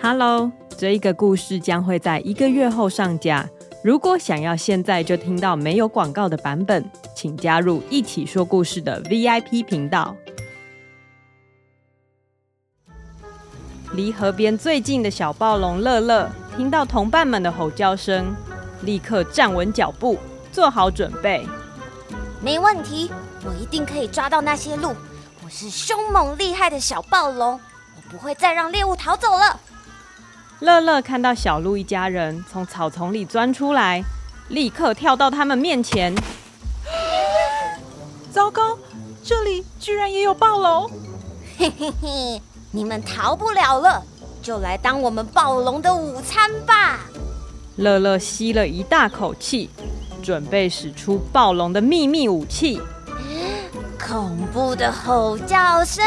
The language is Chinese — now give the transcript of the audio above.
Hello，这一个故事将会在一个月后上架。如果想要现在就听到没有广告的版本，请加入一起说故事的 VIP 频道。离河边最近的小暴龙乐乐，听到同伴们的吼叫声，立刻站稳脚步，做好准备。没问题，我一定可以抓到那些鹿。我是凶猛厉害的小暴龙，我不会再让猎物逃走了。乐乐看到小鹿一家人从草丛里钻出来，立刻跳到他们面前。糟糕，这里居然也有暴龙！嘿嘿嘿，你们逃不了了，就来当我们暴龙的午餐吧！乐乐吸了一大口气，准备使出暴龙的秘密武器——恐怖的吼叫声。